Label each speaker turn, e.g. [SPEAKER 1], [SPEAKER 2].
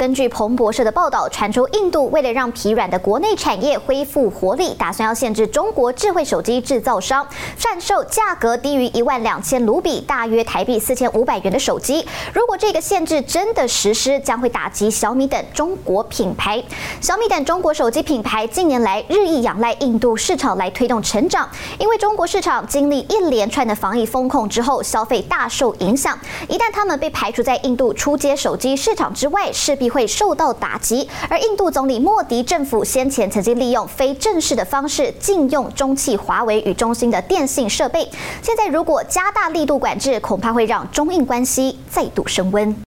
[SPEAKER 1] 根据彭博社的报道，传出印度为了让疲软的国内产业恢复活力，打算要限制中国智慧手机制造商贩售价格低于一万两千卢比（大约台币四千五百元）的手机。如果这个限制真的实施，将会打击小米等中国品牌。小米等中国手机品牌近年来日益仰赖印度市场来推动成长，因为中国市场经历一连串的防疫封控之后，消费大受影响。一旦他们被排除在印度出街手机市场之外，势必会受到打击，而印度总理莫迪政府先前曾经利用非正式的方式禁用中企华为与中兴的电信设备，现在如果加大力度管制，恐怕会让中印关系再度升温。